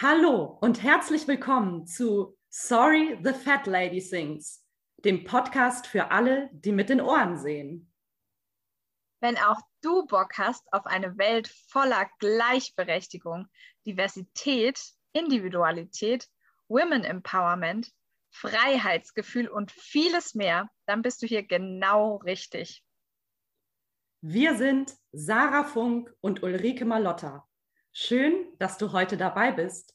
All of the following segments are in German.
Hallo und herzlich willkommen zu Sorry the Fat Lady Sings, dem Podcast für alle, die mit den Ohren sehen. Wenn auch du Bock hast auf eine Welt voller Gleichberechtigung, Diversität, Individualität, Women Empowerment, Freiheitsgefühl und vieles mehr, dann bist du hier genau richtig. Wir sind Sarah Funk und Ulrike Malotta. Schön, dass du heute dabei bist.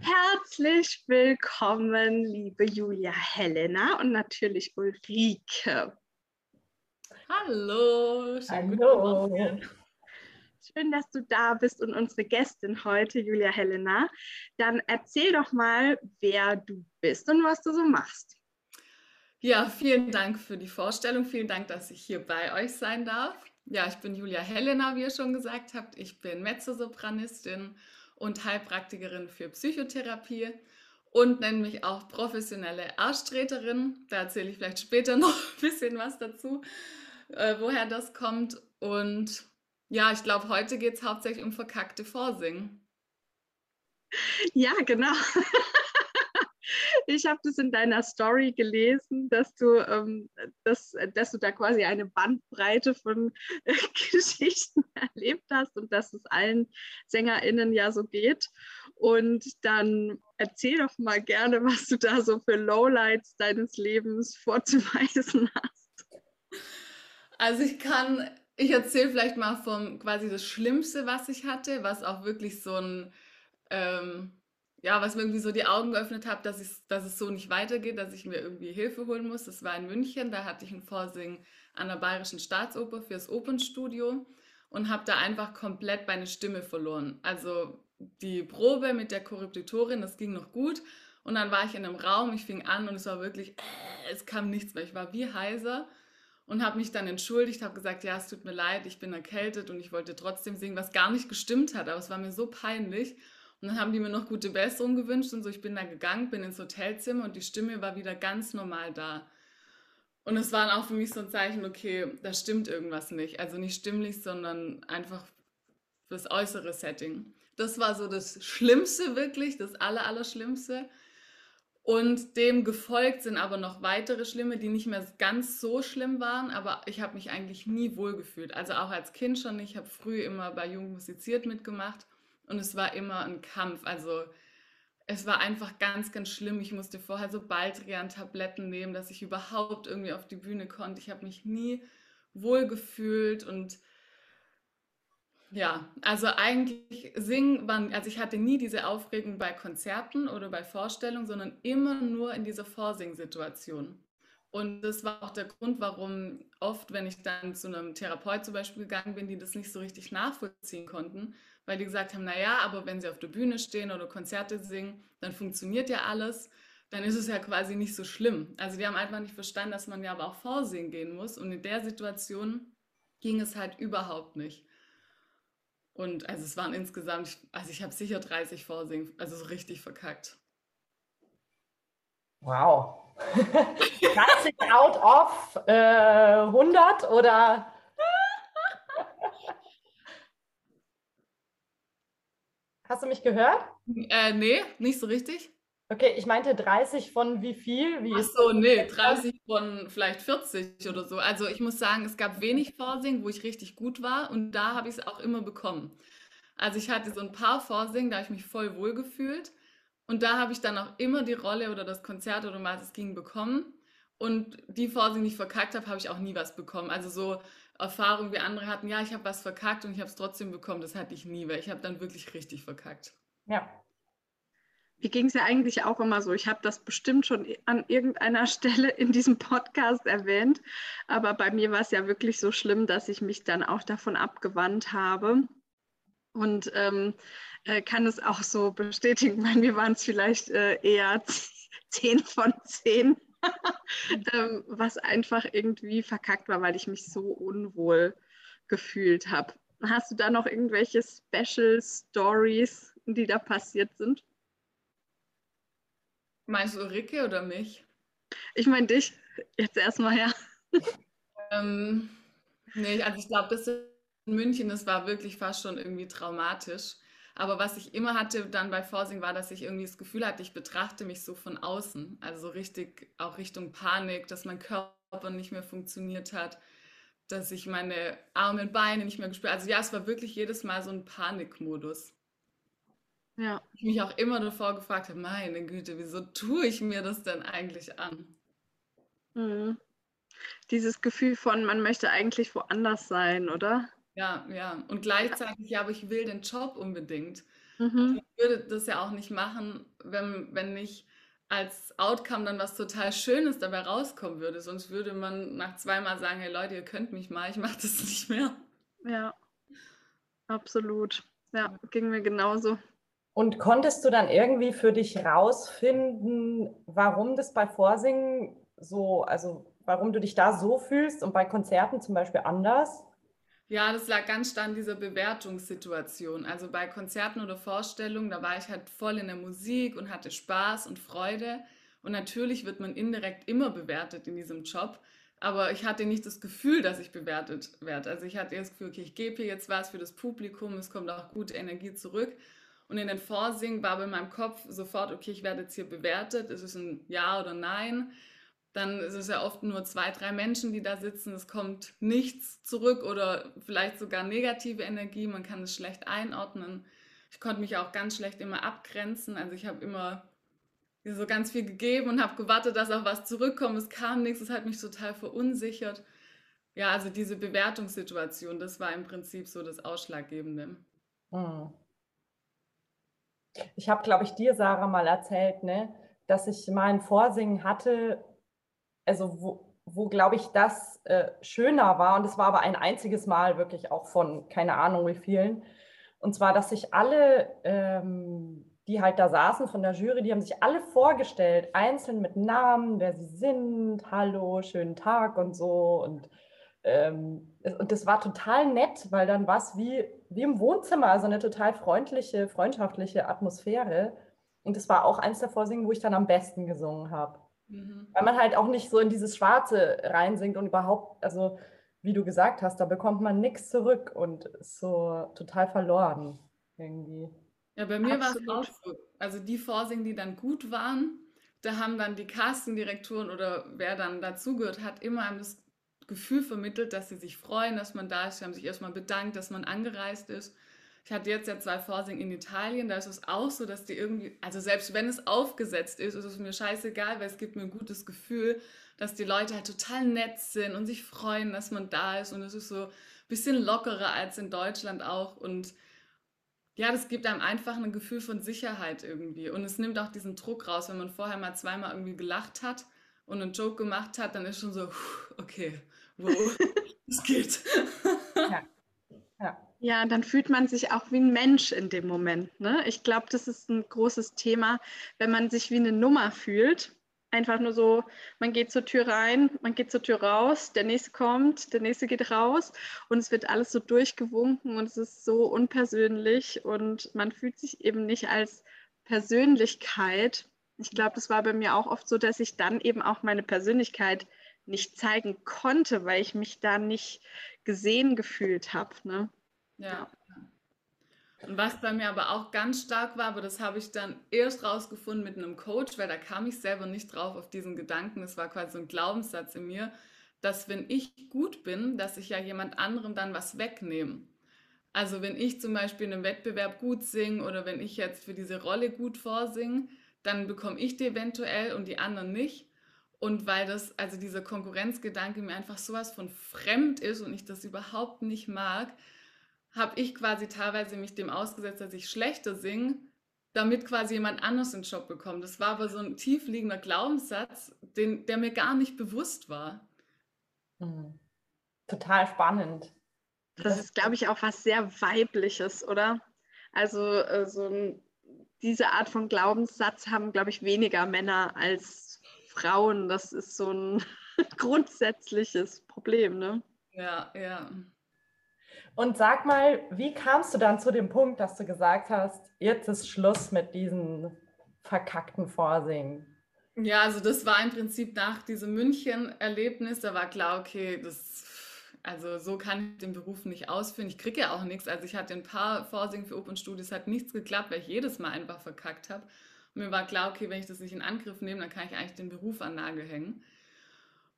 Herzlich willkommen, liebe Julia Helena und natürlich Ulrike. Hallo. Hallo. Schön, dass du da bist und unsere Gästin heute, Julia Helena. Dann erzähl doch mal, wer du bist und was du so machst. Ja, vielen Dank für die Vorstellung. Vielen Dank, dass ich hier bei euch sein darf. Ja, ich bin Julia Helena, wie ihr schon gesagt habt. Ich bin Mezzosopranistin und Heilpraktikerin für Psychotherapie und nenne mich auch professionelle Arschtreterin. Da erzähle ich vielleicht später noch ein bisschen was dazu, äh, woher das kommt. Und ja, ich glaube, heute geht es hauptsächlich um verkackte Vorsingen. Ja, genau. Ich habe das in deiner Story gelesen, dass du, ähm, dass, dass du da quasi eine Bandbreite von äh, Geschichten erlebt hast und dass es allen SängerInnen ja so geht. Und dann erzähl doch mal gerne, was du da so für Lowlights deines Lebens vorzuweisen hast. Also ich kann ich erzähle vielleicht mal vom quasi das Schlimmste, was ich hatte, was auch wirklich so ein, ähm, ja, was mir irgendwie so die Augen geöffnet hat, dass, dass es so nicht weitergeht, dass ich mir irgendwie Hilfe holen muss. Das war in München, da hatte ich ein Vorsingen an der Bayerischen Staatsoper fürs Opernstudio und habe da einfach komplett meine Stimme verloren. Also die Probe mit der Korrepetitorin, das ging noch gut. Und dann war ich in einem Raum, ich fing an und es war wirklich, äh, es kam nichts mehr. Ich war wie heiser und habe mich dann entschuldigt, habe gesagt, ja, es tut mir leid, ich bin erkältet und ich wollte trotzdem singen, was gar nicht gestimmt hat, aber es war mir so peinlich. Und dann haben die mir noch gute Besserung gewünscht und so. Ich bin da gegangen, bin ins Hotelzimmer und die Stimme war wieder ganz normal da. Und es war auch für mich so ein Zeichen, okay, da stimmt irgendwas nicht. Also nicht stimmlich, sondern einfach das äußere Setting. Das war so das Schlimmste wirklich, das Allerallerschlimmste. Und dem gefolgt sind aber noch weitere schlimme, die nicht mehr ganz so schlimm waren, aber ich habe mich eigentlich nie wohlgefühlt. Also auch als Kind schon. Ich habe früh immer bei Jugend musiziert mitgemacht und es war immer ein Kampf. Also es war einfach ganz, ganz schlimm. Ich musste vorher so Baldrian-Tabletten nehmen, dass ich überhaupt irgendwie auf die Bühne konnte. Ich habe mich nie wohlgefühlt und ja, also eigentlich singen waren, also ich hatte nie diese Aufregung bei Konzerten oder bei Vorstellungen, sondern immer nur in dieser Vorsingsituation. Und das war auch der Grund, warum oft, wenn ich dann zu einem Therapeut zum Beispiel gegangen bin, die das nicht so richtig nachvollziehen konnten, weil die gesagt haben, naja, aber wenn sie auf der Bühne stehen oder Konzerte singen, dann funktioniert ja alles, dann ist es ja quasi nicht so schlimm. Also die haben einfach nicht verstanden, dass man ja aber auch vorsingen gehen muss. Und in der Situation ging es halt überhaupt nicht. Und also es waren insgesamt, also ich habe sicher 30 Vorsingen, also so richtig verkackt. Wow. 30 out of äh, 100 oder? Hast du mich gehört? Äh, nee, nicht so richtig. Okay, ich meinte 30 von wie viel? Wie Ach so, nee, 30 von vielleicht 40 oder so. Also ich muss sagen, es gab wenig Vorsingen, wo ich richtig gut war und da habe ich es auch immer bekommen. Also ich hatte so ein paar Vorsingen, da habe ich mich voll wohl gefühlt und da habe ich dann auch immer die Rolle oder das Konzert oder was es ging bekommen. Und die Vorsingen, die ich verkackt habe, habe ich auch nie was bekommen. Also so Erfahrungen wie andere hatten, ja, ich habe was verkackt und ich habe es trotzdem bekommen, das hatte ich nie, weil ich habe dann wirklich richtig verkackt. Ja, mir ging es ja eigentlich auch immer so. Ich habe das bestimmt schon an irgendeiner Stelle in diesem Podcast erwähnt. Aber bei mir war es ja wirklich so schlimm, dass ich mich dann auch davon abgewandt habe. Und ähm, äh, kann es auch so bestätigen. Bei mir waren es vielleicht äh, eher zehn von zehn, ähm, was einfach irgendwie verkackt war, weil ich mich so unwohl gefühlt habe. Hast du da noch irgendwelche Special Stories, die da passiert sind? Meinst du Ulrike oder mich? Ich meine dich. Jetzt erstmal her. Ähm, nee, also ich glaube, das in München, das war wirklich fast schon irgendwie traumatisch. Aber was ich immer hatte dann bei Forsing war, dass ich irgendwie das Gefühl hatte, ich betrachte mich so von außen. Also so richtig auch Richtung Panik, dass mein Körper nicht mehr funktioniert hat, dass ich meine Arme und Beine nicht mehr gespürt Also ja, es war wirklich jedes Mal so ein Panikmodus. Ja. Ich mich auch immer davor gefragt habe, meine Güte, wieso tue ich mir das denn eigentlich an? Mhm. Dieses Gefühl von, man möchte eigentlich woanders sein, oder? Ja, ja. Und gleichzeitig, ja, aber ich will den Job unbedingt. Mhm. Ich würde das ja auch nicht machen, wenn, wenn nicht als Outcome dann was total Schönes dabei rauskommen würde. Sonst würde man nach zweimal sagen, hey Leute, ihr könnt mich mal, ich mache das nicht mehr. Ja, absolut. Ja, ging mir genauso. Und konntest du dann irgendwie für dich rausfinden, warum das bei Vorsingen so, also warum du dich da so fühlst und bei Konzerten zum Beispiel anders? Ja, das lag ganz stark in dieser Bewertungssituation. Also bei Konzerten oder Vorstellungen, da war ich halt voll in der Musik und hatte Spaß und Freude. Und natürlich wird man indirekt immer bewertet in diesem Job. Aber ich hatte nicht das Gefühl, dass ich bewertet werde. Also ich hatte das Gefühl, okay, ich gebe hier jetzt was für das Publikum, es kommt auch gute Energie zurück. Und in den Vorsingen war bei meinem Kopf sofort, okay, ich werde jetzt hier bewertet, ist es ein Ja oder Nein? dann ist es ja oft nur zwei, drei Menschen, die da sitzen. Es kommt nichts zurück oder vielleicht sogar negative Energie. Man kann es schlecht einordnen. Ich konnte mich auch ganz schlecht immer abgrenzen. Also ich habe immer so ganz viel gegeben und habe gewartet, dass auch was zurückkommt. Es kam nichts. Es hat mich total verunsichert. Ja, also diese Bewertungssituation, das war im Prinzip so das Ausschlaggebende. Hm. Ich habe, glaube ich, dir, Sarah, mal erzählt, ne, dass ich mal ein Vorsingen hatte, also wo, wo glaube ich, das äh, schöner war, und es war aber ein einziges Mal wirklich auch von keine Ahnung wie vielen, und zwar, dass sich alle, ähm, die halt da saßen von der Jury, die haben sich alle vorgestellt, einzeln mit Namen, wer sie sind, hallo, schönen Tag und so. Und, ähm, und das war total nett, weil dann war es wie, wie im Wohnzimmer, also eine total freundliche, freundschaftliche Atmosphäre. Und das war auch eins der Vorsingen, wo ich dann am besten gesungen habe. Mhm. Weil man halt auch nicht so in dieses Schwarze reinsinkt und überhaupt, also wie du gesagt hast, da bekommt man nichts zurück und ist so total verloren irgendwie. Ja, bei mir war es auch so. Also die Vorsingen, die dann gut waren, da haben dann die Castingdirektoren oder wer dann dazugehört hat, immer das Gefühl vermittelt, dass sie sich freuen, dass man da ist. Sie haben sich erstmal bedankt, dass man angereist ist. Ich hatte jetzt ja zwei Vorsingen in Italien, da ist es auch so, dass die irgendwie, also selbst wenn es aufgesetzt ist, ist es mir scheißegal, weil es gibt mir ein gutes Gefühl, dass die Leute halt total nett sind und sich freuen, dass man da ist. Und es ist so ein bisschen lockerer als in Deutschland auch. Und ja, das gibt einem einfach ein Gefühl von Sicherheit irgendwie. Und es nimmt auch diesen Druck raus, wenn man vorher mal zweimal irgendwie gelacht hat und einen Joke gemacht hat, dann ist schon so, okay, wow, es geht. Ja. ja. Ja, dann fühlt man sich auch wie ein Mensch in dem Moment. Ne? Ich glaube, das ist ein großes Thema, wenn man sich wie eine Nummer fühlt. Einfach nur so, man geht zur Tür rein, man geht zur Tür raus, der nächste kommt, der nächste geht raus und es wird alles so durchgewunken und es ist so unpersönlich und man fühlt sich eben nicht als Persönlichkeit. Ich glaube, das war bei mir auch oft so, dass ich dann eben auch meine Persönlichkeit nicht zeigen konnte, weil ich mich da nicht gesehen gefühlt habe. Ne? Ja. Und was bei mir aber auch ganz stark war, aber das habe ich dann erst rausgefunden mit einem Coach, weil da kam ich selber nicht drauf auf diesen Gedanken. Es war quasi so ein Glaubenssatz in mir, dass wenn ich gut bin, dass ich ja jemand anderem dann was wegnehme. Also wenn ich zum Beispiel in einem Wettbewerb gut singe oder wenn ich jetzt für diese Rolle gut vorsinge, dann bekomme ich die eventuell und die anderen nicht. Und weil das, also dieser Konkurrenzgedanke mir einfach sowas von fremd ist und ich das überhaupt nicht mag, habe ich quasi teilweise mich dem ausgesetzt, dass ich schlechter singe, damit quasi jemand anders den Job bekommt. Das war aber so ein tiefliegender Glaubenssatz, den, der mir gar nicht bewusst war. Mhm. Total spannend. Das ist, glaube ich, auch was sehr Weibliches, oder? Also äh, so diese Art von Glaubenssatz haben, glaube ich, weniger Männer als Frauen. Das ist so ein grundsätzliches Problem, ne? Ja, ja. Und sag mal, wie kamst du dann zu dem Punkt, dass du gesagt hast, jetzt ist Schluss mit diesen verkackten Vorsingen? Ja, also das war im Prinzip nach diesem München-Erlebnis, da war klar, okay, das, also so kann ich den Beruf nicht ausführen. Ich kriege ja auch nichts. Also ich hatte ein paar Vorsingen für Open Studios, hat nichts geklappt, weil ich jedes Mal einfach verkackt habe. Und mir war klar, okay, wenn ich das nicht in Angriff nehme, dann kann ich eigentlich den Beruf an Nagel hängen.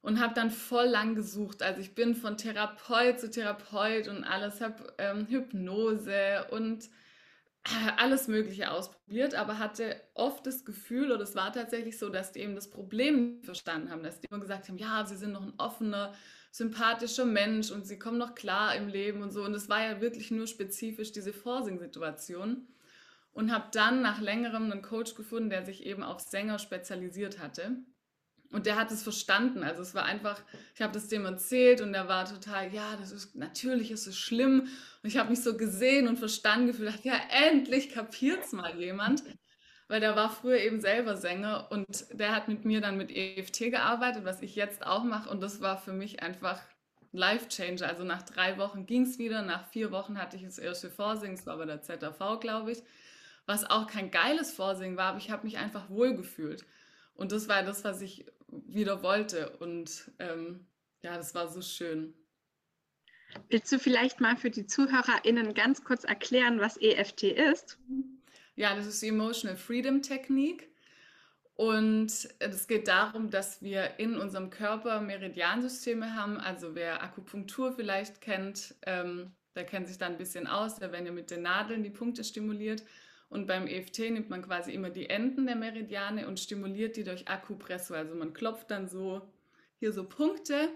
Und habe dann voll lang gesucht. Also ich bin von Therapeut zu Therapeut und alles, habe ähm, Hypnose und alles Mögliche ausprobiert, aber hatte oft das Gefühl, oder es war tatsächlich so, dass die eben das Problem nicht verstanden haben, dass die immer gesagt haben, ja, sie sind noch ein offener, sympathischer Mensch und sie kommen noch klar im Leben und so. Und es war ja wirklich nur spezifisch diese Forcing-Situation. Und habe dann nach längerem einen Coach gefunden, der sich eben auf Sänger spezialisiert hatte. Und der hat es verstanden. Also es war einfach, ich habe das dem erzählt und er war total, ja, das ist natürlich ist es schlimm. Und ich habe mich so gesehen und verstanden gefühlt, ja, endlich kapiert es mal jemand. Weil der war früher eben selber Sänger und der hat mit mir dann mit EFT gearbeitet, was ich jetzt auch mache. Und das war für mich einfach Life Changer. Also nach drei Wochen ging es wieder, nach vier Wochen hatte ich das erste Vorsingen, es war bei der ZAV, glaube ich, was auch kein geiles Vorsingen war, aber ich habe mich einfach wohlgefühlt. Und das war das, was ich wieder wollte. Und ähm, ja, das war so schön. Willst du vielleicht mal für die ZuhörerInnen ganz kurz erklären, was EFT ist? Ja, das ist die Emotional Freedom Technik. Und es geht darum, dass wir in unserem Körper Meridiansysteme haben. Also wer Akupunktur vielleicht kennt, ähm, der kennt sich da ein bisschen aus. Da werden ja mit den Nadeln die Punkte stimuliert. Und beim EFT nimmt man quasi immer die Enden der Meridiane und stimuliert die durch Akupressor. Also man klopft dann so hier so Punkte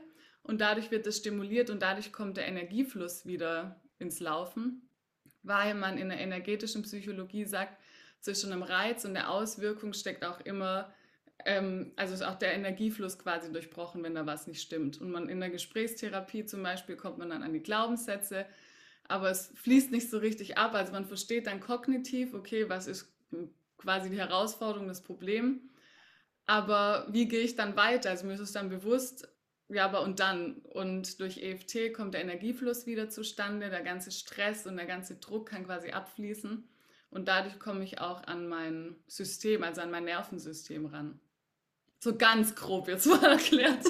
und dadurch wird das stimuliert und dadurch kommt der Energiefluss wieder ins Laufen. Weil man in der energetischen Psychologie sagt, zwischen einem Reiz und der Auswirkung steckt auch immer, ähm, also ist auch der Energiefluss quasi durchbrochen, wenn da was nicht stimmt. Und man in der Gesprächstherapie zum Beispiel kommt man dann an die Glaubenssätze, aber es fließt nicht so richtig ab. Also man versteht dann kognitiv, okay, was ist quasi die Herausforderung, das Problem. Aber wie gehe ich dann weiter? Also mir ist es dann bewusst, ja, aber und dann? Und durch EFT kommt der Energiefluss wieder zustande, der ganze Stress und der ganze Druck kann quasi abfließen. Und dadurch komme ich auch an mein System, also an mein Nervensystem ran. So ganz grob jetzt mal erklärt.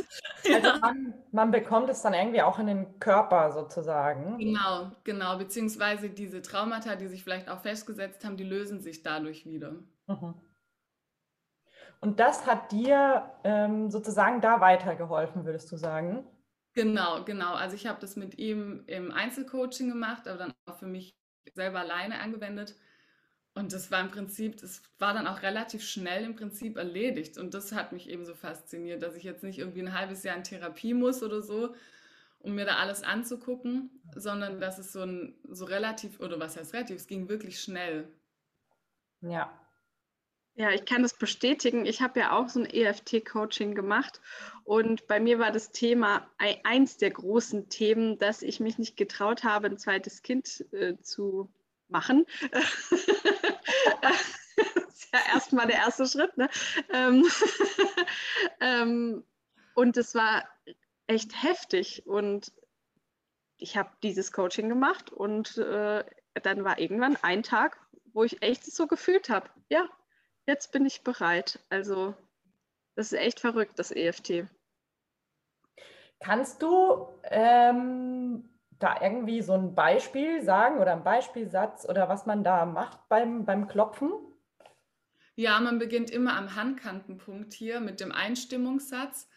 Also ja. man, man, bekommt es dann irgendwie auch in den Körper sozusagen. Genau, genau. Beziehungsweise diese Traumata, die sich vielleicht auch festgesetzt haben, die lösen sich dadurch wieder. Mhm. Und das hat dir ähm, sozusagen da weitergeholfen, würdest du sagen? Genau, genau. Also ich habe das mit ihm im Einzelcoaching gemacht, aber dann auch für mich selber alleine angewendet. Und das war im Prinzip, das war dann auch relativ schnell im Prinzip erledigt. Und das hat mich eben so fasziniert, dass ich jetzt nicht irgendwie ein halbes Jahr in Therapie muss oder so, um mir da alles anzugucken, sondern dass es so ein so relativ, oder was heißt relativ, es ging wirklich schnell. Ja. Ja, ich kann das bestätigen. Ich habe ja auch so ein EFT-Coaching gemacht und bei mir war das Thema eins der großen Themen, dass ich mich nicht getraut habe, ein zweites Kind äh, zu machen. das ist ja erstmal der erste Schritt. Ne? Ähm, ähm, und es war echt heftig. Und ich habe dieses Coaching gemacht und äh, dann war irgendwann ein Tag, wo ich echt so gefühlt habe, ja, jetzt bin ich bereit. Also das ist echt verrückt, das EFT. Kannst du ähm, da irgendwie so ein Beispiel sagen oder ein Beispielsatz oder was man da macht beim, beim Klopfen? Ja, man beginnt immer am Handkantenpunkt hier mit dem Einstimmungssatz.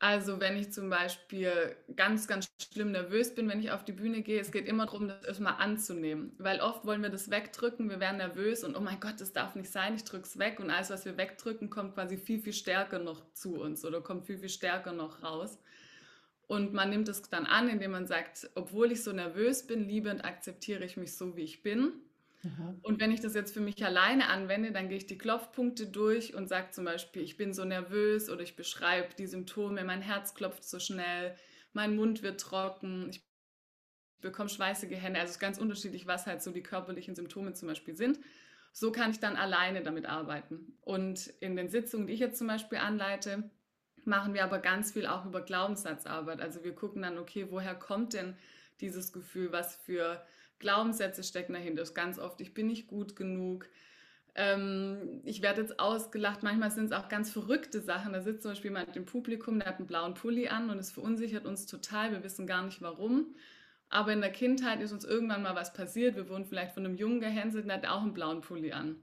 Also wenn ich zum Beispiel ganz, ganz schlimm nervös bin, wenn ich auf die Bühne gehe, es geht immer darum, das erstmal anzunehmen. Weil oft wollen wir das wegdrücken, wir werden nervös und oh mein Gott, das darf nicht sein, ich drücke es weg. Und alles, was wir wegdrücken, kommt quasi viel, viel stärker noch zu uns oder kommt viel, viel stärker noch raus. Und man nimmt es dann an, indem man sagt, obwohl ich so nervös bin, liebend akzeptiere ich mich so, wie ich bin. Mhm. Und wenn ich das jetzt für mich alleine anwende, dann gehe ich die Klopfpunkte durch und sage zum Beispiel, ich bin so nervös oder ich beschreibe die Symptome, mein Herz klopft so schnell, mein Mund wird trocken, ich bekomme schweißige Hände. Also es ist ganz unterschiedlich, was halt so die körperlichen Symptome zum Beispiel sind. So kann ich dann alleine damit arbeiten. Und in den Sitzungen, die ich jetzt zum Beispiel anleite, machen wir aber ganz viel auch über Glaubenssatzarbeit. Also wir gucken dann, okay, woher kommt denn dieses Gefühl, was für Glaubenssätze stecken dahinter? Das ist ganz oft, ich bin nicht gut genug, Ähm, ich werde jetzt ausgelacht, manchmal sind es auch ganz verrückte Sachen. Da sitzt zum Beispiel jemand im Publikum, der hat einen blauen Pulli an und es verunsichert uns total. Wir wissen gar nicht warum. Aber in der Kindheit ist uns irgendwann mal was passiert. Wir wurden vielleicht von einem Jungen gehänselt und der hat auch einen blauen Pulli an.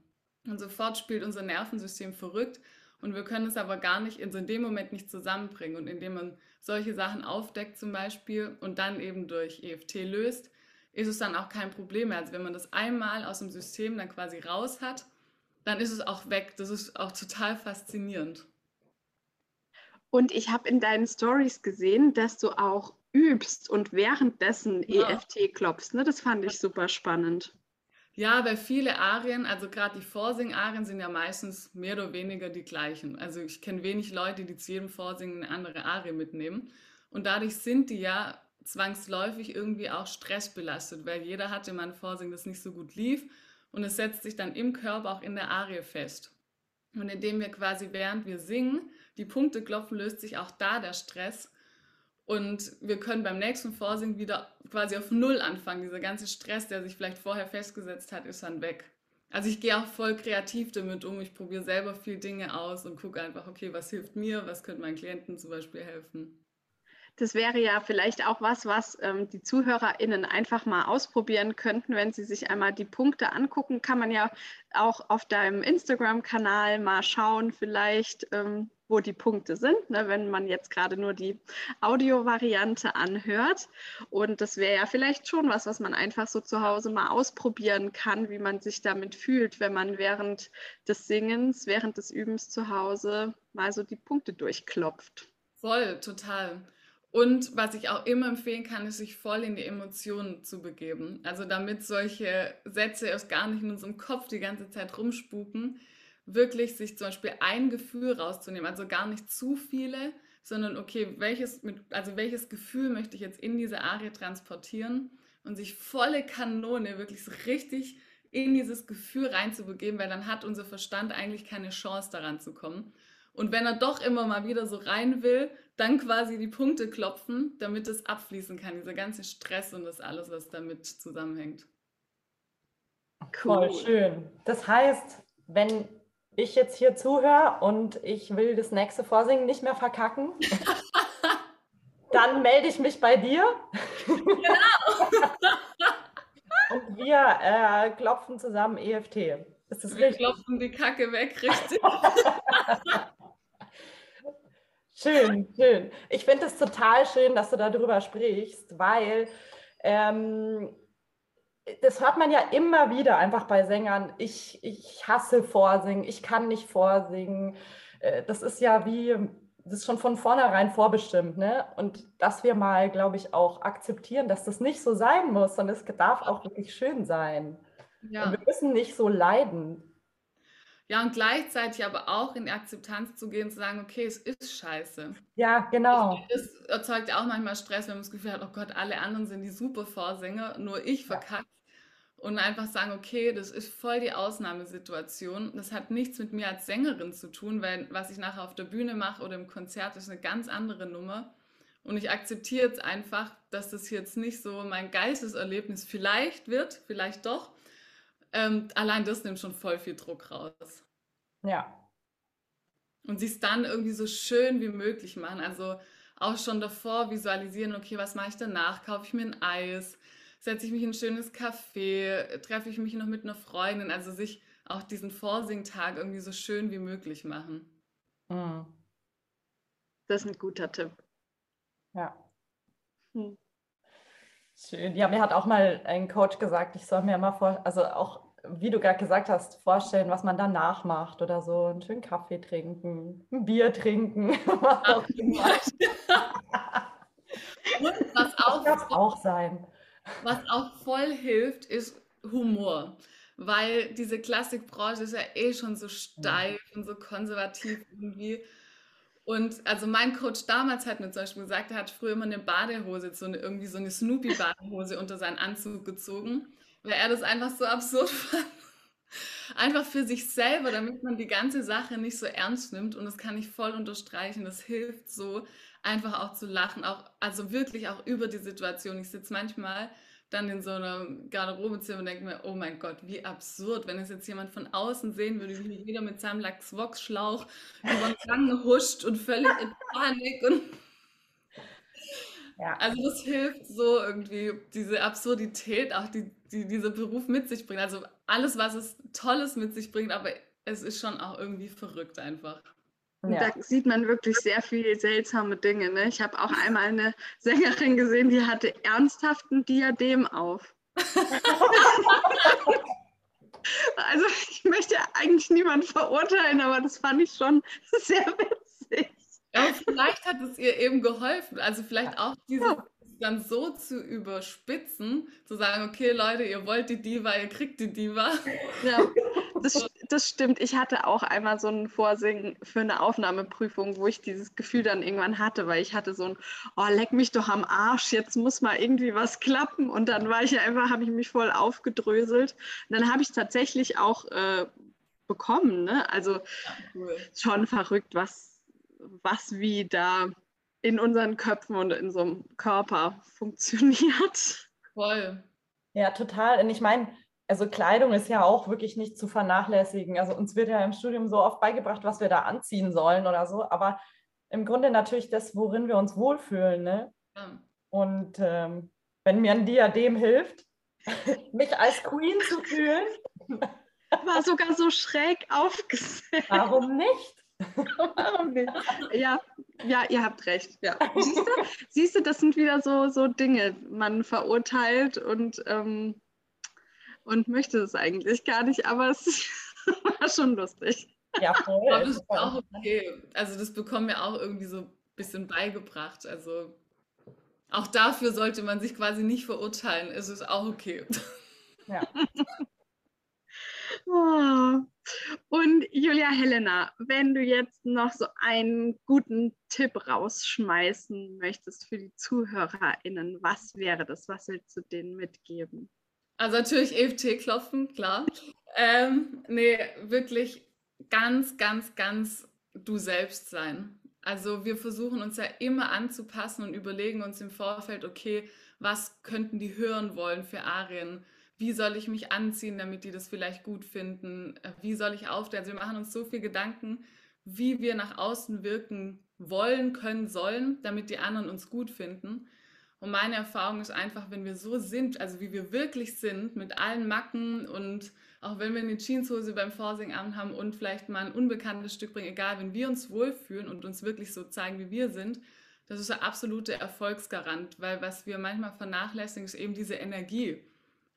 Und sofort spielt unser Nervensystem verrückt und wir können es aber gar nicht in, so in dem Moment nicht zusammenbringen. Und indem man solche Sachen aufdeckt zum Beispiel und dann eben durch EFT löst, ist es dann auch kein Problem mehr. Also wenn man das einmal aus dem System dann quasi raus hat, dann ist es auch weg. Das ist auch total faszinierend. Und ich habe in deinen Stories gesehen, dass du auch übst und währenddessen ja. EFT klopfst. Ne? Das fand ich super spannend. Ja, weil viele Arien, also gerade die Vorsing-Arien sind ja meistens mehr oder weniger die gleichen. Also ich kenne wenig Leute, die zu jedem Vorsingen eine andere Arie mitnehmen. Und dadurch sind die ja zwangsläufig irgendwie auch stressbelastet, weil jeder hatte mal ein Vorsingen, das nicht so gut lief. Und es setzt sich dann im Körper auch in der Arie fest. Und indem wir quasi während wir singen die Punkte klopfen, löst sich auch da der Stress. Und wir können beim nächsten Vorsingen wieder quasi auf Null anfangen. Dieser ganze Stress, der sich vielleicht vorher festgesetzt hat, ist dann weg. Also ich gehe auch voll kreativ damit um. Ich probiere selber viel Dinge aus und gucke einfach, okay, was hilft mir, was könnte meinen Klienten zum Beispiel helfen. Das wäre ja vielleicht auch was, was ähm, die ZuhörerInnen einfach mal ausprobieren könnten, wenn sie sich einmal die Punkte angucken. Kann man ja auch auf deinem Instagram-Kanal mal schauen, vielleicht, ähm, wo die Punkte sind, ne, wenn man jetzt gerade nur die Audio-Variante anhört. Und das wäre ja vielleicht schon was, was man einfach so zu Hause mal ausprobieren kann, wie man sich damit fühlt, wenn man während des Singens, während des Übens zu Hause mal so die Punkte durchklopft. Voll, total. Und was ich auch immer empfehlen kann, ist, sich voll in die Emotionen zu begeben. Also damit solche Sätze erst gar nicht in unserem Kopf die ganze Zeit rumspuken, wirklich sich zum Beispiel ein Gefühl rauszunehmen, also gar nicht zu viele, sondern okay, welches, mit, also welches Gefühl möchte ich jetzt in diese Arie transportieren und sich volle Kanone wirklich so richtig in dieses Gefühl reinzubegeben, weil dann hat unser Verstand eigentlich keine Chance daran zu kommen. Und wenn er doch immer mal wieder so rein will, dann quasi die Punkte klopfen, damit es abfließen kann, dieser ganze Stress und das alles, was damit zusammenhängt. Cool, schön. Das heißt, wenn ich jetzt hier zuhöre und ich will das nächste Vorsingen nicht mehr verkacken, dann melde ich mich bei dir. Genau. und wir äh, klopfen zusammen EFT. Ist das wir richtig? klopfen die Kacke weg, richtig. schön, schön. Ich finde es total schön, dass du darüber sprichst, weil ähm, das hört man ja immer wieder einfach bei Sängern. Ich, ich hasse Vorsingen, ich kann nicht vorsingen. Äh, das ist ja wie, das ist schon von vornherein vorbestimmt. Ne? Und dass wir mal, glaube ich, auch akzeptieren, dass das nicht so sein muss, sondern es darf auch wirklich schön sein. Ja. Und wir müssen nicht so leiden. Ja, und gleichzeitig aber auch in die Akzeptanz zu gehen, zu sagen, okay, es ist scheiße. Ja, genau. Es erzeugt auch manchmal Stress, wenn man das Gefühl hat, oh Gott, alle anderen sind die super Vorsänger, nur ich verkacke und einfach sagen, okay, das ist voll die Ausnahmesituation. Das hat nichts mit mir als Sängerin zu tun, weil was ich nachher auf der Bühne mache oder im Konzert ist eine ganz andere Nummer. Und ich akzeptiere jetzt einfach, dass das jetzt nicht so mein Geisteserlebnis vielleicht wird, vielleicht doch. Ähm, allein das nimmt schon voll viel Druck raus. Ja. Und sie es dann irgendwie so schön wie möglich machen. Also auch schon davor visualisieren, okay, was mache ich danach? Kaufe ich mir ein Eis? setze ich mich in ein schönes Café, treffe ich mich noch mit einer Freundin, also sich auch diesen Vorsingtag irgendwie so schön wie möglich machen. Mhm. Das ist ein guter Tipp. Ja. Hm. Schön. Ja, mir hat auch mal ein Coach gesagt, ich soll mir mal vor, also auch wie du gerade gesagt hast, vorstellen, was man danach macht oder so, einen schönen Kaffee trinken, ein Bier trinken, immer. Und was auch, das auch sein. Was auch voll hilft, ist Humor. Weil diese Klassikbranche ist ja eh schon so steif und so konservativ irgendwie. Und also mein Coach damals hat mir zum Beispiel gesagt, er hat früher immer eine Badehose, so eine, irgendwie so eine Snoopy-Badehose unter seinen Anzug gezogen, weil er das einfach so absurd fand. Einfach für sich selber, damit man die ganze Sache nicht so ernst nimmt. Und das kann ich voll unterstreichen. Das hilft so, einfach auch zu lachen, auch, also wirklich auch über die Situation. Ich sitze manchmal dann in so einem Garderobezimmer und denke mir, oh mein Gott, wie absurd, wenn es jetzt jemand von außen sehen würde, wie wieder mit seinem Lachs-Vox-Schlauch über den Gang huscht und völlig in Panik und ja. Also das hilft so irgendwie, diese Absurdität, auch die, die dieser Beruf mit sich bringt. Also alles, was es Tolles mit sich bringt, aber es ist schon auch irgendwie verrückt einfach. Ja. Da sieht man wirklich sehr viele seltsame Dinge. Ne? Ich habe auch einmal eine Sängerin gesehen, die hatte ernsthaft ein Diadem auf. also ich möchte eigentlich niemanden verurteilen, aber das fand ich schon sehr witzig. Ja, vielleicht hat es ihr eben geholfen. Also vielleicht auch diese ja. dann so zu überspitzen, zu sagen, okay Leute, ihr wollt die Diva, ihr kriegt die Diva. Ja, das, das stimmt. Ich hatte auch einmal so ein Vorsingen für eine Aufnahmeprüfung, wo ich dieses Gefühl dann irgendwann hatte, weil ich hatte so ein, oh, leck mich doch am Arsch, jetzt muss mal irgendwie was klappen. Und dann war ich einfach, habe ich mich voll aufgedröselt. Und dann habe ich es tatsächlich auch äh, bekommen. Ne? Also ja, cool. schon verrückt, was was wie da in unseren Köpfen und in so einem Körper funktioniert. Voll. Ja, total. Und ich meine, also Kleidung ist ja auch wirklich nicht zu vernachlässigen. Also uns wird ja im Studium so oft beigebracht, was wir da anziehen sollen oder so, aber im Grunde natürlich das, worin wir uns wohlfühlen. Ne? Ja. Und ähm, wenn mir ein Diadem hilft, mich als Queen zu fühlen. War sogar so schräg aufgesetzt. Warum nicht? Warum nicht? Ja, ja, ihr habt recht. Ja. Siehst, du, siehst du, das sind wieder so, so Dinge. Man verurteilt und, ähm, und möchte es eigentlich gar nicht, aber es war schon lustig. Ja, voll. Aber das ist auch okay. Also das bekommen wir auch irgendwie so ein bisschen beigebracht. Also auch dafür sollte man sich quasi nicht verurteilen. Es ist auch okay. Ja. Oh. Und Julia Helena, wenn du jetzt noch so einen guten Tipp rausschmeißen möchtest für die ZuhörerInnen, was wäre das? Was willst du denen mitgeben? Also natürlich EFT klopfen, klar. Ähm, nee, wirklich ganz, ganz, ganz du selbst sein. Also wir versuchen uns ja immer anzupassen und überlegen uns im Vorfeld, okay, was könnten die hören wollen für Arien? wie soll ich mich anziehen, damit die das vielleicht gut finden, äh, wie soll ich aufstehen. Also wir machen uns so viel Gedanken, wie wir nach außen wirken wollen, können, sollen, damit die anderen uns gut finden. Und meine Erfahrung ist einfach, wenn wir so sind, also wie wir wirklich sind, mit allen Macken und auch wenn wir eine Jeanshose beim Vorsingabend haben und vielleicht mal ein unbekanntes Stück bringen, egal, wenn wir uns wohlfühlen und uns wirklich so zeigen, wie wir sind, das ist ein absoluter Erfolgsgarant, weil was wir manchmal vernachlässigen, ist eben diese Energie.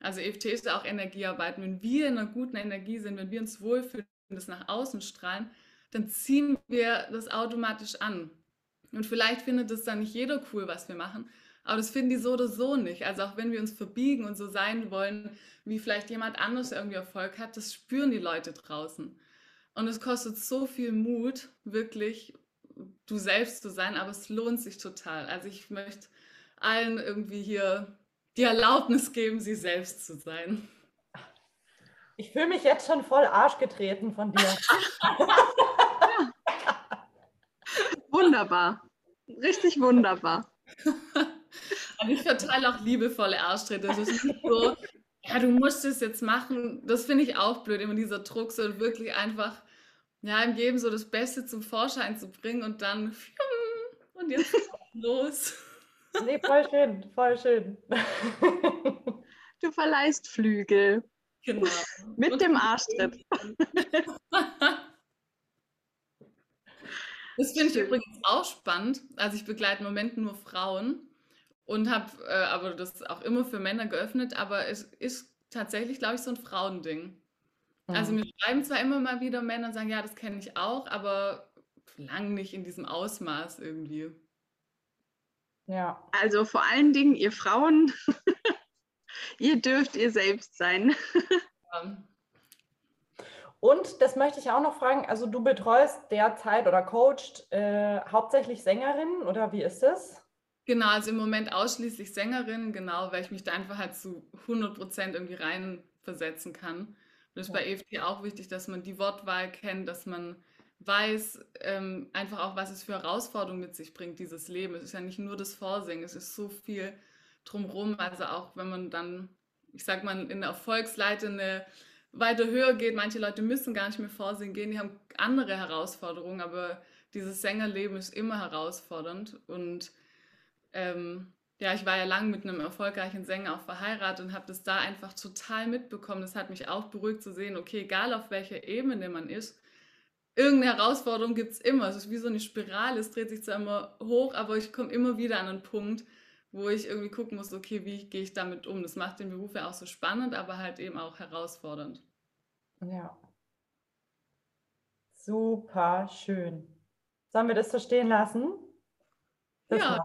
Also EFT ist auch Energiearbeit. Wenn wir in einer guten Energie sind, wenn wir uns wohlfühlen und das nach außen strahlen, dann ziehen wir das automatisch an. Und vielleicht findet das dann nicht jeder cool, was wir machen, aber das finden die so oder so nicht. Also auch wenn wir uns verbiegen und so sein wollen, wie vielleicht jemand anderes irgendwie Erfolg hat, das spüren die Leute draußen. Und es kostet so viel Mut, wirklich du selbst zu sein, aber es lohnt sich total. Also ich möchte allen irgendwie hier die Erlaubnis geben, sie selbst zu sein. Ich fühle mich jetzt schon voll Arsch getreten von dir. wunderbar. Richtig wunderbar. Ich verteile auch liebevolle Arschtritte. Das ist nicht so, ja, du musst es jetzt machen. Das finde ich auch blöd, immer dieser Druck, so wirklich einfach, ja, im Leben so das Beste zum Vorschein zu bringen und dann, und jetzt los. Nee, voll schön, voll schön. Du verleihst Flügel. Genau. Mit Und dem Arschtritt. Das finde ich übrigens auch spannend. Also ich begleite im Moment nur Frauen und habe äh, aber das auch immer für Männer geöffnet, aber es ist tatsächlich, glaube ich, so ein Frauending. Mhm. Also mir schreiben zwar immer mal wieder Männer und sagen, ja, das kenne ich auch, aber lang nicht in diesem Ausmaß irgendwie. Ja. Also vor allen Dingen, ihr Frauen, ihr dürft ihr selbst sein. Und das möchte ich auch noch fragen, also du betreust derzeit oder coacht äh, hauptsächlich Sängerinnen oder wie ist es? Genau, also im Moment ausschließlich Sängerinnen, genau, weil ich mich da einfach halt zu 100 Prozent irgendwie reinversetzen kann. Und das ist bei EFT auch wichtig, dass man die Wortwahl kennt, dass man weiß ähm, einfach auch, was es für Herausforderungen mit sich bringt, dieses Leben. Es ist ja nicht nur das Vorsingen, es ist so viel drumherum. Also auch wenn man dann, ich sag mal, in der Erfolgsleiter eine weiter höher geht, manche Leute müssen gar nicht mehr vorsingen gehen, die haben andere Herausforderungen, aber dieses Sängerleben ist immer herausfordernd und ähm, ja, ich war ja lang mit einem erfolgreichen Sänger auch verheiratet und habe das da einfach total mitbekommen. Das hat mich auch beruhigt zu sehen, okay, egal auf welcher Ebene man ist, irgendeine Herausforderung gibt es immer. Es ist wie so eine Spirale, es dreht sich zwar immer hoch, aber ich komme immer wieder an einen Punkt, wo ich irgendwie gucken muss, okay, wie gehe ich damit um? Das macht den Beruf ja auch so spannend, aber halt eben auch herausfordernd. Ja. Super schön. Sollen wir das so stehen lassen? Das ja.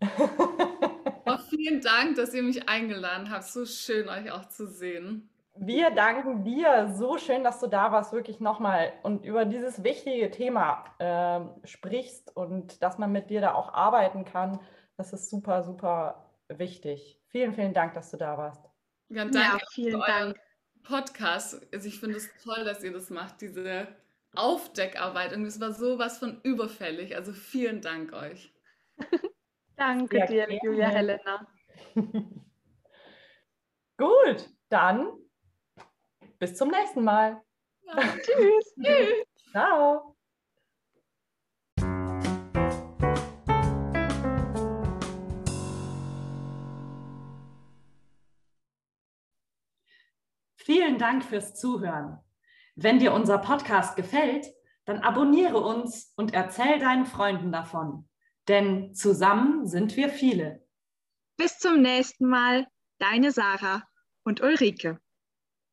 oh, vielen Dank, dass ihr mich eingeladen habt. So schön, euch auch zu sehen. Wir danken dir. So schön, dass du da warst, wirklich nochmal und über dieses wichtige Thema äh, sprichst und dass man mit dir da auch arbeiten kann. Das ist super, super wichtig. Vielen, vielen Dank, dass du da warst. Ja, danke ja, vielen Dank. Podcast. Also ich finde es toll, dass ihr das macht, diese Aufdeckarbeit. Und es war sowas von überfällig. Also vielen Dank euch. Danke ja, dir, gerne. Julia Helena. Gut, dann bis zum nächsten Mal. Ja. Tschüss. Tschüss. Ciao. Vielen Dank fürs Zuhören. Wenn dir unser Podcast gefällt, dann abonniere uns und erzähl deinen Freunden davon denn zusammen sind wir viele. Bis zum nächsten Mal, deine Sarah und Ulrike.